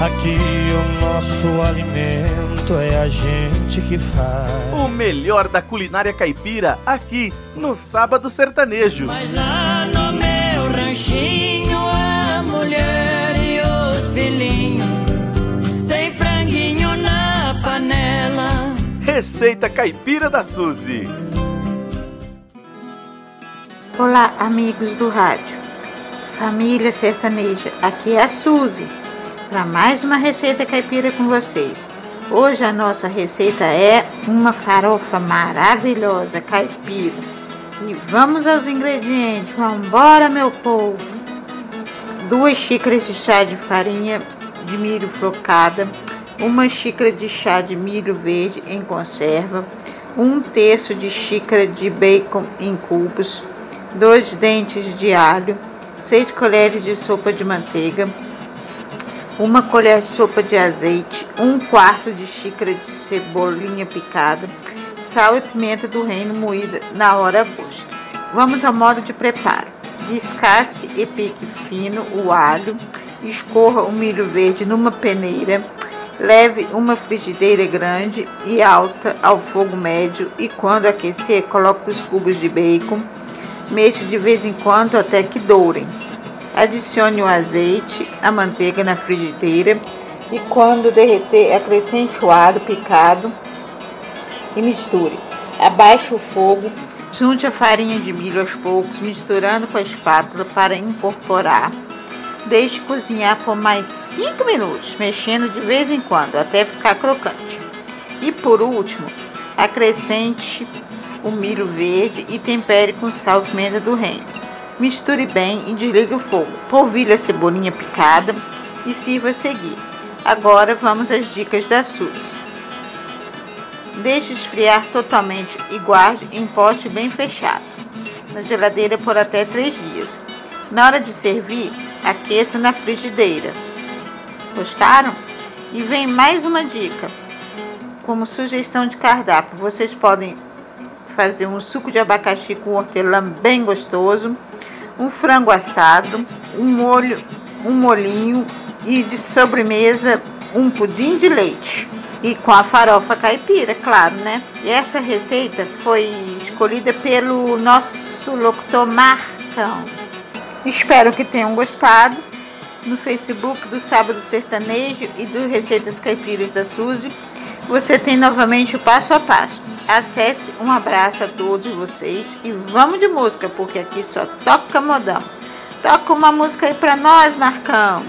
Aqui o nosso alimento é a gente que faz. O melhor da culinária caipira aqui no Sábado Sertanejo. Mas lá no meu ranchinho a mulher e os filhinhos tem franguinho na panela. Receita Caipira da Suzy. Olá, amigos do rádio. Família sertaneja, aqui é a Suzy para mais uma receita caipira com vocês. Hoje a nossa receita é uma farofa maravilhosa caipira. E vamos aos ingredientes. Vamos embora, meu povo. Duas xícaras de chá de farinha de milho flocada, uma xícara de chá de milho verde em conserva, um terço de xícara de bacon em cubos, dois dentes de alho, seis colheres de sopa de manteiga, uma colher de sopa de azeite, um quarto de xícara de cebolinha picada, sal e pimenta do reino moída na hora a gosto. Vamos ao modo de preparo. Descasque e pique fino o alho, escorra o milho verde numa peneira, leve uma frigideira grande e alta ao fogo médio e quando aquecer, coloque os cubos de bacon, mexa de vez em quando até que dourem. Adicione o azeite, a manteiga na frigideira e quando derreter, acrescente o alho picado e misture. Abaixe o fogo, junte a farinha de milho aos poucos, misturando com a espátula para incorporar. Deixe cozinhar por mais 5 minutos, mexendo de vez em quando até ficar crocante. E por último, acrescente o milho verde e tempere com sal e pimenta do reino. Misture bem e desligue o fogo. Polvilhe a cebolinha picada e sirva a seguir. Agora vamos às dicas da SUS. Deixe esfriar totalmente e guarde em pote bem fechado, na geladeira por até 3 dias. Na hora de servir, aqueça na frigideira. Gostaram? E vem mais uma dica. Como sugestão de cardápio, vocês podem fazer um suco de abacaxi com hortelã bem gostoso um frango assado, um molho, um molinho e de sobremesa um pudim de leite. E com a farofa caipira, claro, né? E essa receita foi escolhida pelo nosso locutor Marcão. Espero que tenham gostado. No Facebook do Sábado Sertanejo e do Receitas Caipiras da Suzy, você tem novamente o passo a passo. Acesse, um abraço a todos vocês e vamos de música, porque aqui só toca modão. Toca uma música aí pra nós, Marcão.